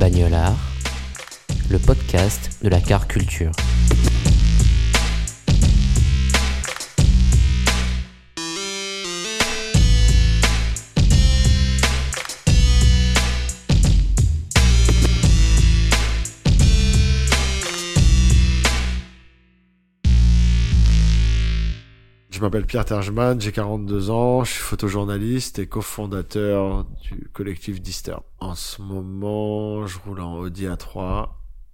Bagnolard, le podcast de la car culture. Je m'appelle Pierre Tergeman, j'ai 42 ans, je suis photojournaliste et cofondateur du collectif Disturb. En ce moment, je roule en Audi A3,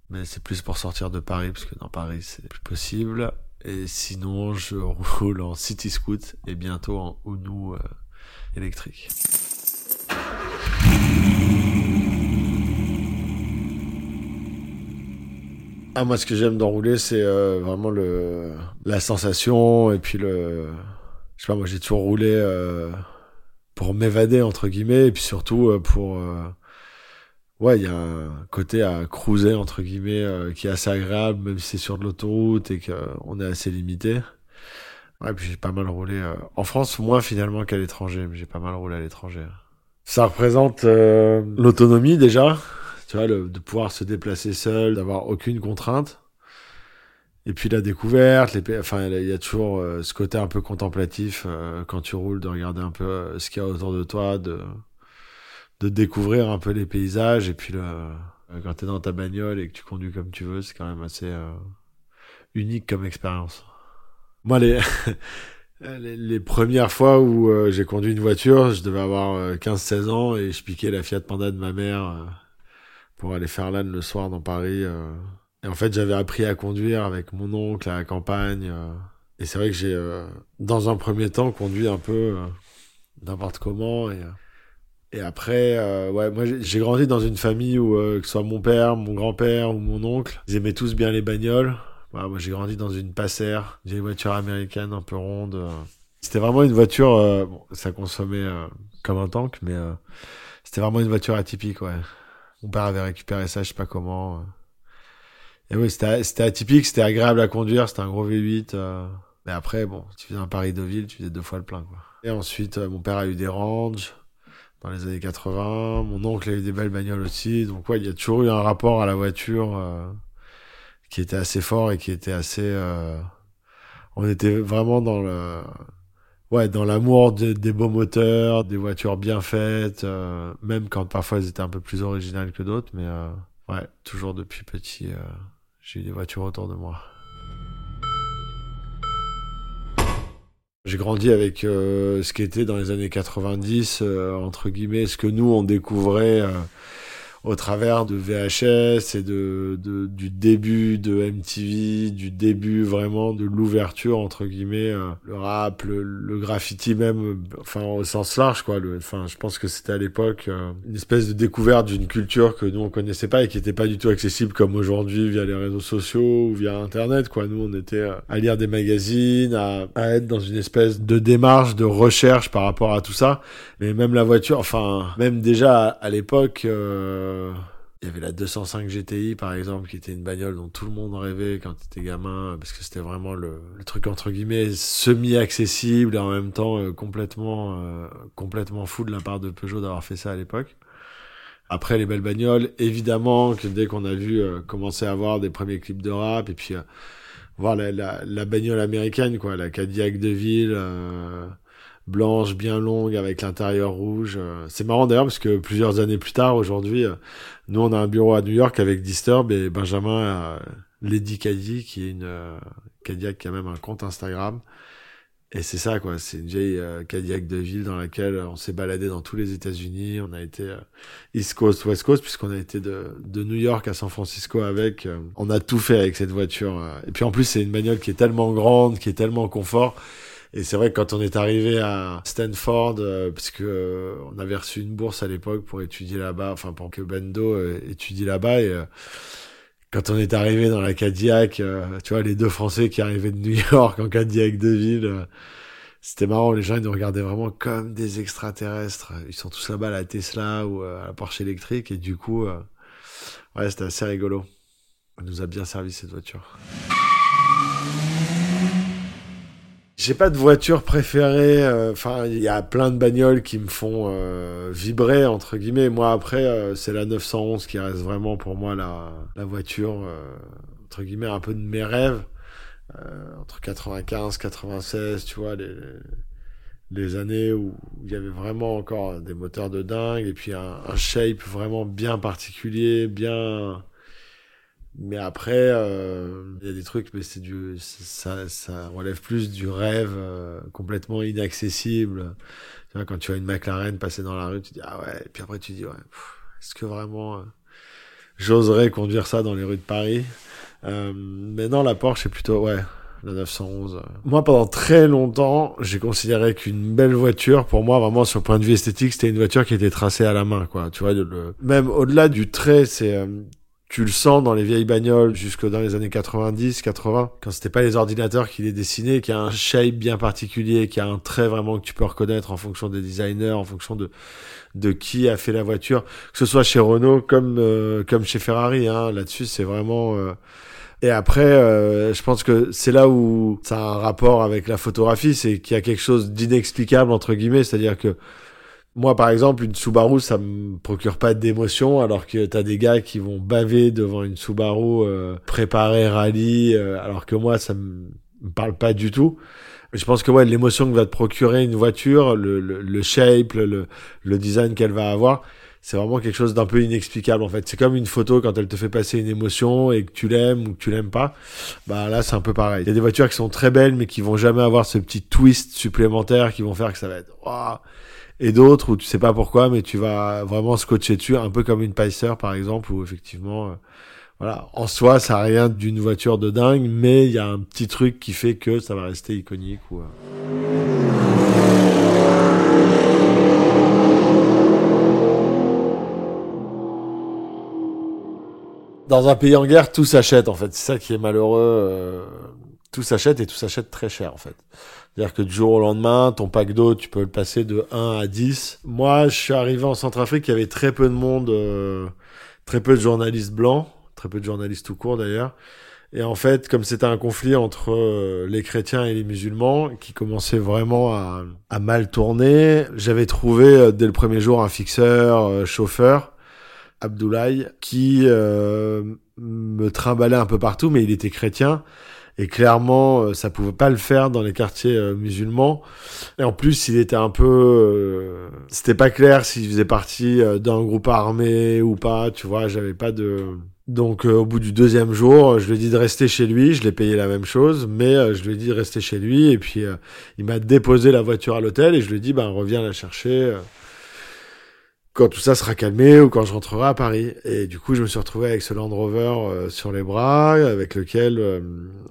mais c'est plus pour sortir de Paris, parce que dans Paris, c'est plus possible. Et sinon, je roule en City Scoot et bientôt en Unu euh, électrique. Ah, moi, ce que j'aime d'enrouler, c'est euh, vraiment le la sensation et puis le. Je sais pas, moi, j'ai toujours roulé euh, pour m'évader entre guillemets et puis surtout euh, pour. euh, ouais, il y a un côté à cruiser entre guillemets euh, qui est assez agréable, même si c'est sur de l'autoroute et qu'on est assez limité. Ouais, puis j'ai pas mal roulé euh, en France, moins finalement qu'à l'étranger, mais j'ai pas mal roulé à l'étranger. Ça représente l'autonomie déjà, tu vois, le, de pouvoir se déplacer seul, d'avoir aucune contrainte. Et puis la découverte, les, enfin, il y a toujours euh, ce côté un peu contemplatif euh, quand tu roules, de regarder un peu euh, ce qu'il y a autour de toi, de, de découvrir un peu les paysages. Et puis le, euh, quand t'es dans ta bagnole et que tu conduis comme tu veux, c'est quand même assez euh, unique comme expérience. Moi, les, les, les premières fois où euh, j'ai conduit une voiture, je devais avoir euh, 15-16 ans et je piquais la Fiat Panda de ma mère pour aller faire l'âne le soir dans Paris. euh. Et en fait, j'avais appris à conduire avec mon oncle à la campagne. euh. Et c'est vrai que j'ai, euh, dans un premier temps, conduit un peu n'importe comment. Et, et après, euh, ouais, moi, j'ai grandi dans une famille où, euh, que ce soit mon père, mon grand-père ou mon oncle, ils aimaient tous bien les bagnoles. Voilà, moi, j'ai grandi dans une passère, j'ai une voiture américaine un peu ronde. C'était vraiment une voiture, bon, ça consommait comme un tank, mais c'était vraiment une voiture atypique, ouais. Mon père avait récupéré ça, je sais pas comment. euh. Et oui, c'était atypique, c'était agréable à conduire, c'était un gros V8. euh. Mais après, bon, tu faisais un Paris-Deauville, tu faisais deux fois le plein, quoi. Et ensuite, euh, mon père a eu des Range dans les années 80. Mon oncle a eu des belles bagnoles aussi. Donc ouais, il y a toujours eu un rapport à la voiture qui était assez fort et qui était assez... On était vraiment dans le... Ouais, dans l'amour de- des beaux moteurs, des voitures bien faites, euh, même quand parfois elles étaient un peu plus originales que d'autres, mais euh, ouais, toujours depuis petit, euh, j'ai eu des voitures autour de moi. J'ai grandi avec ce qui était dans les années 90, euh, entre guillemets, ce que nous on découvrait au travers de VHS et de, de du début de MTV, du début vraiment de l'ouverture entre guillemets, euh, le rap, le, le graffiti même, enfin au sens large quoi. Le, enfin, je pense que c'était à l'époque euh, une espèce de découverte d'une culture que nous on connaissait pas et qui était pas du tout accessible comme aujourd'hui via les réseaux sociaux ou via Internet quoi. Nous on était euh, à lire des magazines, à, à être dans une espèce de démarche de recherche par rapport à tout ça. Mais même la voiture, enfin, même déjà à, l'époque, il y avait la 205 GTI par exemple, qui était une bagnole dont tout le monde rêvait quand t'étais gamin, parce que c'était vraiment le, truc entre guillemets semi-accessible et en même temps euh, complètement, euh, complètement fou de la part de Peugeot d'avoir fait ça à l'époque. Après les belles bagnoles, évidemment que dès qu'on a vu euh, commencer à avoir des premiers clips de rap et puis euh, voir la, la, la bagnole américaine quoi, la Cadillac de ville. Euh, blanche, bien longue, avec l'intérieur rouge. euh. C'est marrant d'ailleurs parce que plusieurs années plus tard, aujourd'hui, euh, nous on a un bureau à New York avec Disturb et Benjamin a Lady Caddy qui est une euh, Cadillac qui a même un compte Instagram. Et c'est ça, quoi. C'est une vieille euh, Cadillac de ville dans laquelle on s'est baladé dans tous les États-Unis. On a été euh, East Coast, West Coast, puisqu'on a été de, de New York à San Francisco avec. Euh, on a tout fait avec cette voiture. Et puis en plus, c'est une bagnole qui est tellement grande, qui est tellement confort. Et c'est vrai que quand on est arrivé à Stanford, parce que on avait reçu une bourse à l'époque pour étudier là-bas, enfin pour que Bendo étudie là-bas, et quand on est arrivé dans la Cadillac, euh, tu vois, les deux Français qui arrivaient de New York en Cadillac de ville, euh, c'était marrant. Les gens, ils nous regardaient vraiment comme des extraterrestres. Ils sont tous là-bas à la Tesla ou euh, à la Porsche électrique. Et du coup, ouais, c'était assez rigolo. Elle nous a bien servi cette voiture. J'ai pas de voiture préférée. Euh, enfin, il y a plein de bagnoles qui me font euh, vibrer entre guillemets. Moi, après, euh, c'est la 911 qui reste vraiment pour moi la, la voiture entre guillemets un peu de mes rêves. entre 95, 96, tu vois, les, les années où il y avait vraiment encore des moteurs de dingue et puis un, un shape vraiment bien particulier, bien mais après, euh, il y a des trucs, mais c'est du, ça, ça relève plus du rêve euh, complètement inaccessible. Tu vois, quand tu vois une McLaren passer dans la rue, tu dis ah ouais. Et puis après tu dis ouais, est-ce que vraiment euh, j'oserais conduire ça dans les rues de Paris? Mais non, la Porsche c'est plutôt ouais. La 911. Moi, pendant très longtemps, j'ai considéré qu'une belle voiture, pour moi, vraiment, sur le point de vue esthétique, c'était une voiture qui était tracée à la main, quoi. Tu vois, même au-delà du trait, c'est, tu le sens dans les vieilles bagnoles jusque dans les années 90, 80, quand c'était pas les ordinateurs qui les dessinaient, qui a un shape bien particulier, qui a un trait vraiment que tu peux reconnaître en fonction des designers, en fonction de de qui a fait la voiture, que ce soit chez Renault comme euh, comme chez Ferrari. Hein, Là-dessus, c'est vraiment euh, et après, euh, je pense que c'est là où ça a un rapport avec la photographie, c'est qu'il y a quelque chose d'inexplicable entre guillemets, c'est-à-dire que moi, par exemple, une Subaru, ça me procure pas d'émotion, alors que t'as des gars qui vont baver devant une Subaru euh, préparée rallye, euh, alors que moi, ça me, parle pas du tout. je pense que ouais, l'émotion que va te procurer une voiture, le, le, le shape, le, le design qu'elle va avoir, c'est vraiment quelque chose d'un peu inexplicable en fait. C'est comme une photo quand elle te fait passer une émotion et que tu l'aimes ou que tu l'aimes pas. Bah là, c'est un peu pareil. Il y a des voitures qui sont très belles mais qui vont jamais avoir ce petit twist supplémentaire qui vont faire que ça va être et d'autres où tu sais pas pourquoi, mais tu vas vraiment scotcher dessus, un peu comme une Pacer par exemple, où effectivement, euh, voilà, en soi, ça n'a rien d'une voiture de dingue, mais il y a un petit truc qui fait que ça va rester iconique. Ou, euh. Dans un pays en guerre, tout s'achète en fait. C'est ça qui est malheureux. Euh, tout s'achète et tout s'achète très cher en fait. C'est-à-dire que du jour au lendemain, ton pack d'eau, tu peux le passer de 1 à 10. Moi, je suis arrivé en Centrafrique, il y avait très peu de monde, euh, très peu de journalistes blancs, très peu de journalistes tout court d'ailleurs. Et en fait, comme c'était un conflit entre euh, les chrétiens et les musulmans qui commençait vraiment à, à mal tourner, j'avais trouvé euh, dès le premier jour un fixeur, chauffeur, Abdoulaye, qui me trimballait un peu partout, mais il était chrétien. Et clairement, euh, ça pouvait pas le faire dans les quartiers euh, musulmans. Et en plus, il était un peu, euh, c'était pas clair s'il faisait partie d'un groupe armé ou pas. Tu vois, j'avais pas de. Donc, au bout du deuxième jour, je lui ai dit de rester chez lui. Je l'ai payé la même chose, mais je lui ai dit de rester chez lui. Et puis, il m'a déposé la voiture à l'hôtel et je lui ai dit, ben, reviens la chercher quand tout ça sera calmé ou quand je rentrerai à Paris. Et du coup, je me suis retrouvé avec ce Land Rover euh, sur les bras, avec lequel euh,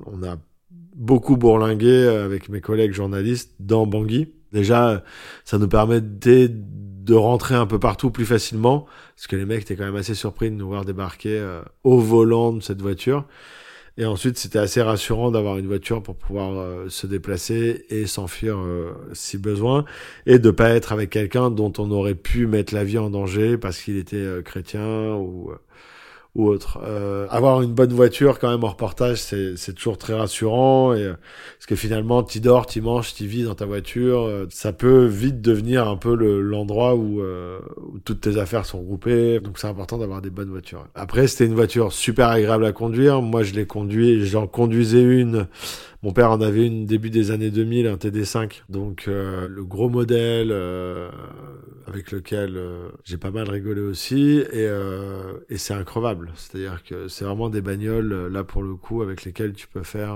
on a beaucoup bourlingué euh, avec mes collègues journalistes dans Bangui. Déjà, ça nous permettait de rentrer un peu partout plus facilement, parce que les mecs étaient quand même assez surpris de nous voir débarquer au volant de cette voiture. Et ensuite, c'était assez rassurant d'avoir une voiture pour pouvoir euh, se déplacer et s'enfuir euh, si besoin, et de pas être avec quelqu'un dont on aurait pu mettre la vie en danger parce qu'il était euh, chrétien ou ou autre. Euh, avoir une bonne voiture quand même en reportage, c'est, toujours très rassurant. Et, euh, parce que finalement, tu dors, tu manges, tu vis dans ta voiture. Euh, ça peut vite devenir un peu le, l'endroit où, où toutes tes affaires sont groupées. Donc c'est important d'avoir des bonnes voitures. Après, c'était une voiture super agréable à conduire. Moi, je l'ai conduit, j'en conduisais une mon père en avait une début des années 2000, un TD5. Donc euh, le gros modèle euh, avec lequel euh, j'ai pas mal rigolé aussi. Et, c'est increvable. C'est-à-dire que c'est vraiment des bagnoles, là pour le coup, avec lesquelles tu peux faire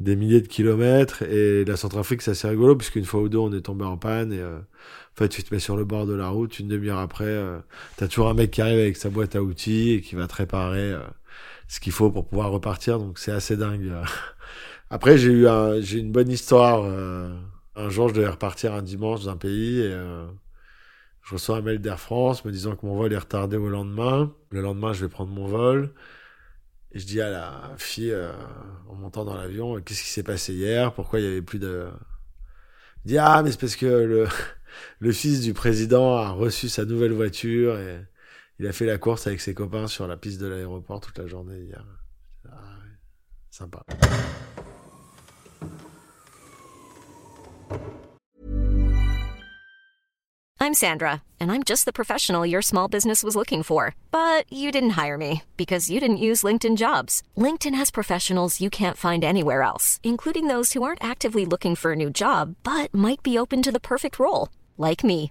des milliers de kilomètres. Et la Centrafrique, c'est assez rigolo, puisqu'une fois ou deux, on est tombé en panne. Et en fait, tu te mets sur le bord de la route, une demi-heure après, t'as toujours un mec qui arrive avec sa boîte à outils et qui va te réparer ce qu'il faut pour pouvoir repartir. Donc c'est assez dingue. Après, j'ai eu un, j'ai une bonne histoire. un jour, je devais repartir un dimanche d'un pays et je reçois un mail d'Air France me disant que mon vol est retardé au lendemain. Le lendemain, je vais prendre mon vol. Et je dis à la fille, euh, en montant dans l'avion, qu'est-ce qui s'est passé hier? Pourquoi il y avait plus de... Il dit, ah, mais c'est parce que le, le fils du président a reçu sa nouvelle voiture et il a fait la course avec ses copains sur la piste de l'aéroport toute la journée hier. Ah, sympa. I'm Sandra, and I'm just the professional your small business was looking for. But you didn't hire me because you didn't use LinkedIn jobs. LinkedIn has professionals you can't find anywhere else, including those who aren't actively looking for a new job but might be open to the perfect role, like me.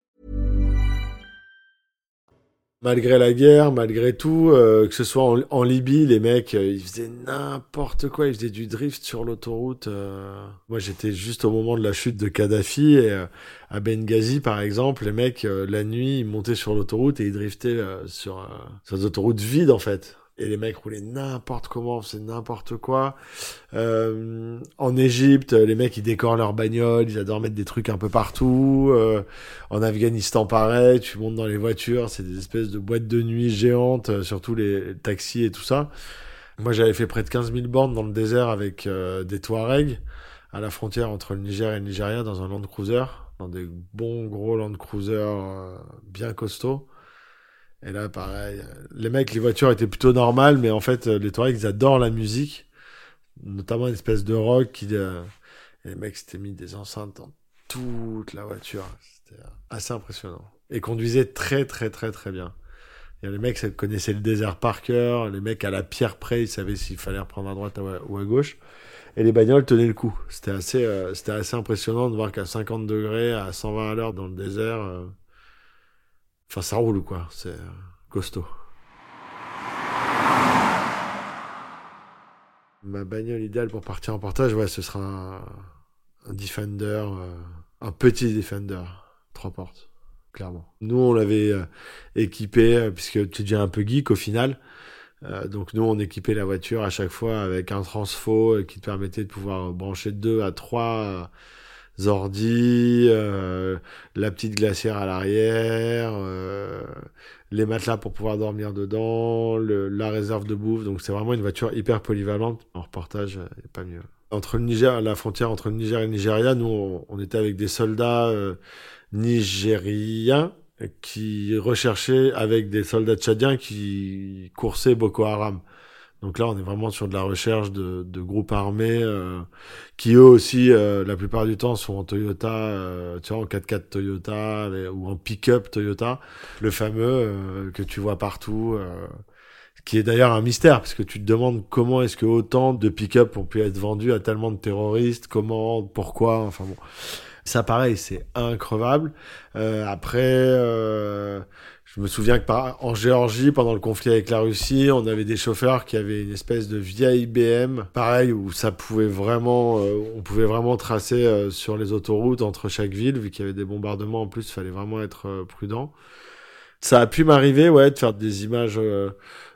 Malgré la guerre, malgré tout, euh, que ce soit en, Libye, les mecs, euh, ils faisaient n'importe quoi, ils faisaient du drift sur l'autoroute. Euh. Moi, j'étais juste au moment de la chute de Kadhafi et à Benghazi, par exemple, les mecs, la nuit, ils montaient sur l'autoroute et ils driftaient sur, sur des autoroutes vides, en fait et les mecs roulaient n'importe comment, c'est n'importe quoi. Euh, en Égypte, les mecs ils décorent leurs bagnoles, ils adorent mettre des trucs un peu partout. Euh, en Afghanistan, pareil, tu montes dans les voitures, c'est des espèces de boîtes de nuit géantes, euh, surtout les taxis et tout ça. Moi, j'avais fait près de 15 000 bornes dans le désert avec euh, des Touaregs à la frontière entre le Niger et le Nigeria dans un Land Cruiser, dans des bons gros Land Cruiser euh, bien costauds. Et là, pareil, les mecs, les voitures étaient plutôt normales, mais en fait, les Touaregs, ils adorent la musique, notamment une espèce de rock. Qui, euh, les mecs s'étaient mis des enceintes dans toute la voiture. C'était assez impressionnant. Et conduisaient très, très, très, très bien. Et les mecs connaissaient le désert par cœur. Les mecs, à la pierre près, ils savaient s'il fallait reprendre à droite ou à gauche. Et les bagnoles tenaient le coup. C'était assez, euh, c'était assez impressionnant de voir qu'à 50 degrés, à 120 à l'heure dans le désert, euh, Enfin, ça roule, quoi. C'est euh, costaud. Ma bagnole idéale pour partir en portage, ouais, ce sera un, Defender, euh, un petit Defender, trois portes, clairement. Nous, on l'avait euh, équipé, puisque tu déjà un peu geek au final. donc nous, on équipait la voiture à chaque fois avec un transfo qui te permettait de pouvoir brancher deux à trois ordi, euh, la petite glacière à l'arrière, euh, les matelas pour pouvoir dormir dedans, la réserve de bouffe. Donc c'est vraiment une voiture hyper polyvalente. En reportage, euh, pas mieux. Entre le Niger, la frontière entre le Niger et le Nigeria, nous on, était avec des soldats euh, nigériens qui recherchaient avec des soldats tchadiens qui coursaient Boko Haram. Donc là, on est vraiment sur de la recherche de, de groupes armés euh, qui eux aussi, euh, la plupart du temps, sont en Toyota, euh, tu vois, en 4x4 Toyota ou en pick-up Toyota, le fameux que tu vois partout, qui est d'ailleurs un mystère parce que tu te demandes comment est-ce que autant de pick-up ont pu être vendus à tellement de terroristes, comment, pourquoi, enfin bon. Ça, pareil, c'est increvable. après je me souviens que par, en Géorgie, pendant le conflit avec la Russie, on avait des chauffeurs qui avaient une espèce de vieille BM, pareil, où ça pouvait vraiment, euh, on pouvait vraiment tracer euh, sur les autoroutes entre chaque ville, vu qu'il y avait des bombardements en plus, il fallait vraiment être euh, prudent. Ça a pu m'arriver, ouais, de faire des images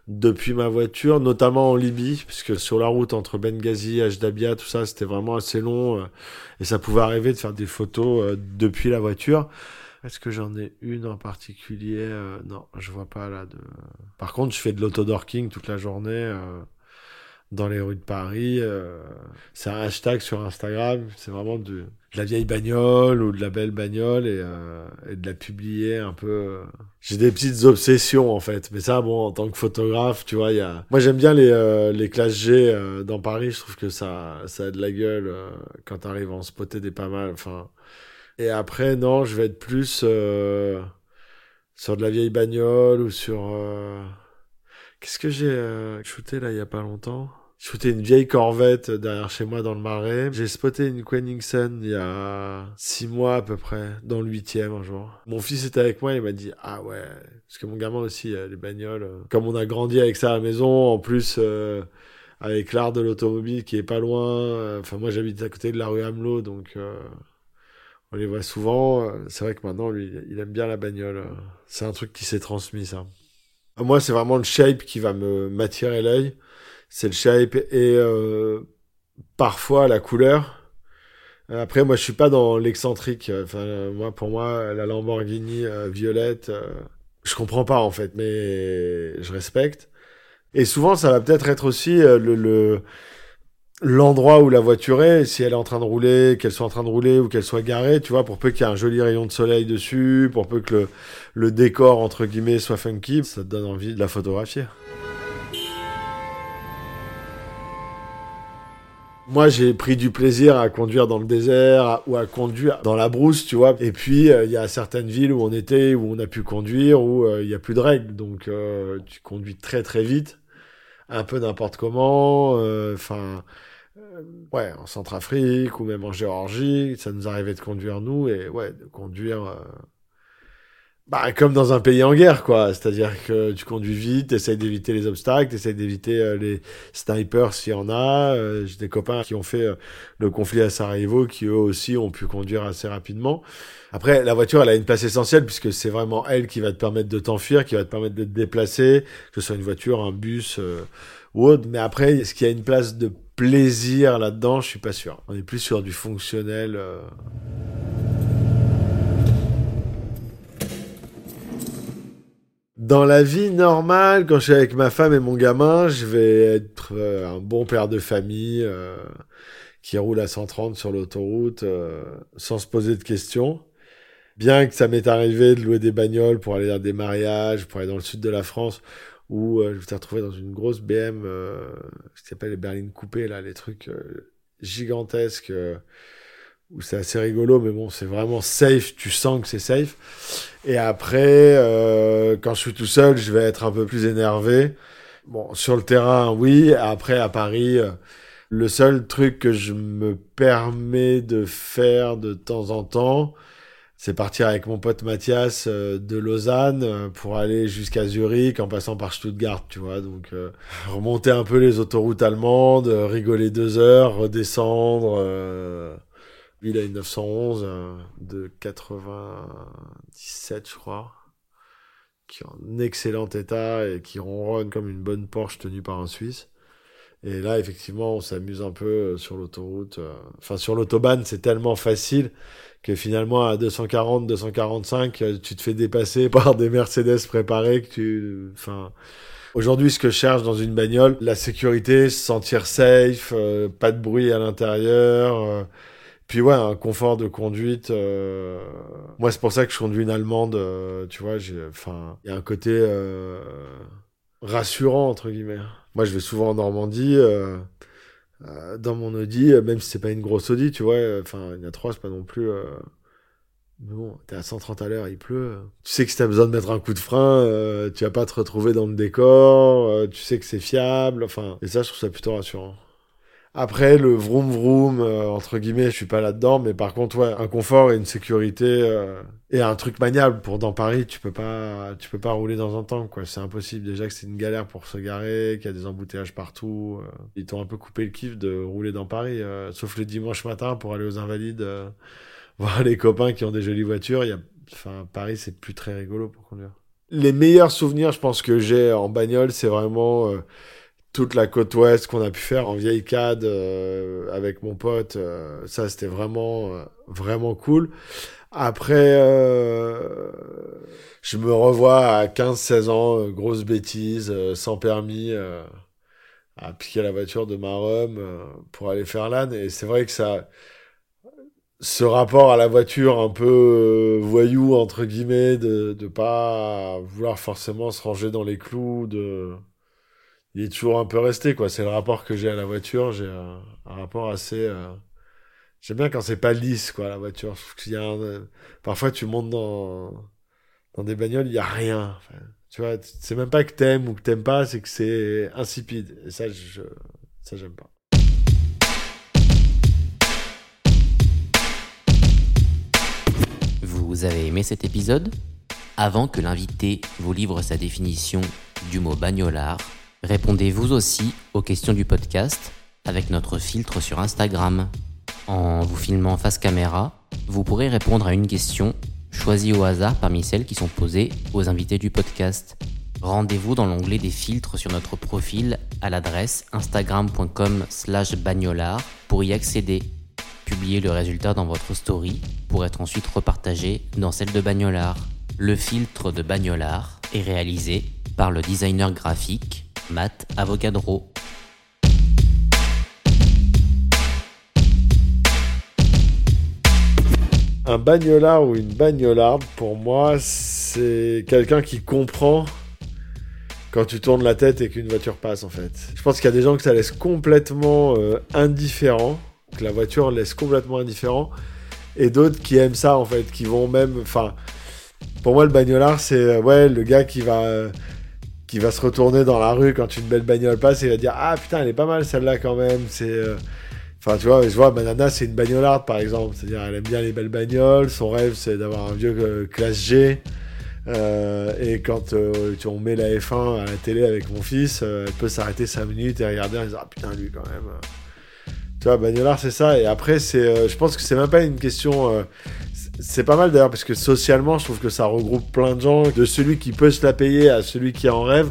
depuis ma voiture, notamment en Libye, puisque sur la route entre Benghazi, Ajdabia, tout ça, c'était vraiment assez long, et ça pouvait arriver de faire des photos depuis la voiture. Est-ce que j'en ai une en particulier euh, Non, je vois pas là de. Par contre, je fais de l'autodorking toute la journée. Euh, dans les rues de Paris. Euh, c'est un hashtag sur Instagram. C'est vraiment de, de, la vieille bagnole ou de la belle bagnole et, euh, et de la publier un peu. euh. J'ai des petites obsessions en fait. Mais ça, bon, en tant que photographe, tu vois, il y a. Moi, j'aime bien les, euh, les classes G dans Paris. Je trouve que ça, ça a de la gueule quand t'arrives à en spotter des pas mal. Enfin. Et après, non, je vais être plus euh, sur de la vieille bagnole ou sur. euh, Qu'est-ce que j'ai euh, shooté là il y a pas longtemps? J'ai shooté une vieille Corvette derrière chez moi dans le Marais. J'ai spoté une Koenigsegg il y a six mois à peu près, dans le huitième un jour. Mon fils était avec moi, il m'a dit ah ouais, parce que mon gamin aussi euh, les bagnoles. euh, Comme on a grandi avec ça à la maison, en plus. euh, avec l'art de l'automobile qui est pas loin. Enfin, moi, j'habite à côté de la rue Hamelot, donc on les voit souvent. Euh, C'est vrai que maintenant, lui, il aime bien la bagnole. euh. C'est un truc qui s'est transmis, ça. Moi, c'est vraiment le shape qui va me m'attirer l'œil. C'est le shape et euh, parfois la couleur. Euh, Après, moi, je suis pas dans l'excentrique. Enfin, euh, moi, pour moi, la Lamborghini euh, violette, euh, je comprends pas en fait, mais je respecte. Et souvent, ça va peut-être être aussi euh, le, le l'endroit où la voiture est, si elle est en train de rouler, qu'elle soit en train de rouler ou qu'elle soit garée, tu vois, pour peu qu'il y ait un joli rayon de soleil dessus, pour peu que le, décor, entre guillemets, soit funky, ça te donne envie de la photographier. Moi, j'ai pris du plaisir à conduire dans le désert ou à conduire dans la brousse, tu vois. Et puis, euh, il y a certaines villes où on était, où on a pu conduire, où euh, il y a plus de règles. Donc, euh, tu conduis très très vite, un peu n'importe comment. Enfin, ouais, en Centrafrique ou même en Géorgie, ça nous arrivait de conduire nous et ouais, de conduire. euh, bah, comme dans un pays en guerre, quoi. C'est-à-dire que tu conduis vite, t'essayes d'éviter les obstacles, t'essayes d'éviter euh, les snipers s'il y en a. Euh, J'ai des copains qui ont fait euh, le conflit à Sarajevo, qui eux aussi ont pu conduire assez rapidement. Après, la voiture, elle a une place essentielle puisque c'est vraiment elle qui va te permettre de t'enfuir, qui va te permettre de te déplacer, que ce soit une voiture, un bus euh, ou autre. Mais après, est-ce qu'il y a une place de plaisir là-dedans Je suis pas sûr. On est plus sur du fonctionnel. euh. Dans la vie normale, quand je suis avec ma femme et mon gamin, je vais être euh, un bon père de famille euh, qui roule à 130 sur l'autoroute sans se poser de questions. Bien que ça m'est arrivé de louer des bagnoles pour aller dans des mariages, pour aller dans le sud de la France, où euh, je me suis retrouvé dans une grosse BM, euh, ce qui s'appelle les berlines coupées, là, les trucs euh, gigantesques, où c'est assez rigolo, mais bon, c'est vraiment safe, tu sens que c'est safe. Et après, quand je suis tout seul, je vais être un peu plus énervé. Bon, sur le terrain, oui. Après, à Paris, le seul truc que je me permets de faire de temps en temps, c'est partir avec mon pote Mathias euh, de Lausanne euh, pour aller jusqu'à Zurich en passant par Stuttgart, tu vois. Donc, euh, remonter un peu les autoroutes allemandes, euh, rigoler deux heures, redescendre. euh, il a une 911 euh, de 97, je crois, qui est en excellent état et qui ronronne comme une bonne Porsche tenue par un Suisse. Et là, effectivement, on s'amuse un peu euh, sur l'autoroute. euh. Enfin, sur l'autobahn, c'est tellement facile que finalement, à 240, 245, euh, tu te fais dépasser par des Mercedes préparés que tu... Enfin... Aujourd'hui, ce que je cherche dans une bagnole, la sécurité, se sentir safe, pas de bruit à l'intérieur, puis ouais, un confort de conduite. Moi, c'est pour ça que je conduis une allemande. tu vois, j'ai, enfin, il y a un côté rassurant entre guillemets. Moi, je vais souvent en Normandie. euh, euh, dans mon Audi, euh, même si c'est pas une grosse Audi, tu vois, enfin, il y en a trois, c'est pas non plus. Mais bon, t'es à 130 à l'heure, il pleut. Tu sais que si t'as besoin de mettre un coup de frein, tu vas pas te retrouver dans le décor. tu sais que c'est fiable. Enfin, et ça, je trouve ça plutôt rassurant. Après, le vroom vroom, euh, entre guillemets, je suis pas là-dedans, mais par contre, ouais, un confort et une sécurité euh, et un truc maniable pour dans Paris, tu peux pas, tu peux pas rouler dans un temps, quoi. C'est impossible. Déjà que c'est une galère pour se garer, qu'il y a des embouteillages partout. euh. Ils t'ont un peu coupé le kiff de rouler dans Paris, euh, sauf le dimanche matin pour aller aux Invalides, euh, voir les copains qui ont des jolies voitures. Il y a, enfin, Paris, c'est plus très rigolo pour conduire. Les meilleurs souvenirs, je pense que j'ai en bagnole, c'est vraiment toute la côte ouest qu'on a pu faire en vieille cad euh, avec mon pote. euh, ça, c'était vraiment, euh, vraiment cool. Après, euh, je me revois à 15-16 ans, euh, grosse bêtise, sans permis, à piquer la voiture de Marum euh, pour aller faire l'âne. Et c'est vrai que ça, ce rapport à la voiture un peu voyou entre guillemets, de de pas vouloir forcément se ranger dans les clous, de il est toujours un peu resté quoi. C'est le rapport que j'ai à la voiture. J'ai un, rapport assez euh, J'aime bien quand c'est pas lisse, quoi, la voiture. Y a un... Parfois, tu montes dans, dans des bagnoles, il y a rien. Tu vois, c'est même pas que t'aimes ou que t'aimes pas, c'est que c'est insipide. Et ça, je... ça, j'aime pas. Vous avez aimé cet épisode? Avant que l'invité vous livre sa définition du mot bagnolard, répondez vous aussi aux questions du podcast avec notre filtre sur Instagram. En vous filmant face caméra, vous pourrez répondre à une question choisie au hasard parmi celles qui sont posées aux invités du podcast. Rendez-vous dans l'onglet des filtres sur notre profil à l'adresse instagram.com slash bagnolard pour y accéder. Publiez le résultat dans votre story pour être ensuite repartagé dans celle de Bagnolard. Le filtre de Bagnolard est réalisé par le designer graphique Matt Avocadro. Un bagnolard ou une bagnolarde, pour moi, c'est quelqu'un qui comprend quand tu tournes la tête et qu'une voiture passe, en fait. Je pense qu'il y a des gens que ça laisse complètement euh, indifférent, que la voiture laisse complètement indifférent, et d'autres qui aiment ça, en fait, qui vont même... Enfin, pour moi, le bagnolard, c'est euh, ouais, le gars qui va... euh, va se retourner dans la rue quand une belle bagnole passe et va dire ah putain elle est pas mal celle-là quand même c'est euh, Enfin, tu vois, je vois, Manana, c'est une bagnolarde, par exemple. C'est-à-dire, elle aime bien les belles bagnoles. Son rêve, c'est d'avoir un vieux euh, classe G. Euh, et quand tu, on met la F1 à la télé avec mon fils, elle peut s'arrêter 5 minutes et regarder en disant, ah putain, lui, quand même. Tu vois, bagnolard, c'est ça. Et après, c'est, je pense que c'est même pas une question. C'est- pas mal d'ailleurs, parce que socialement, je trouve que ça regroupe plein de gens. De celui qui peut se la payer à celui qui en rêve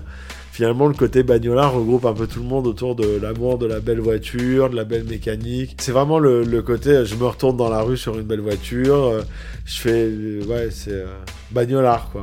finalement le côté bagnolard regroupe un peu tout le monde autour de l'amour de la belle voiture, de la belle mécanique. C'est vraiment le, le côté euh, je me retourne dans la rue sur une belle voiture, euh, je fais euh, ouais, c'est bagnolard quoi.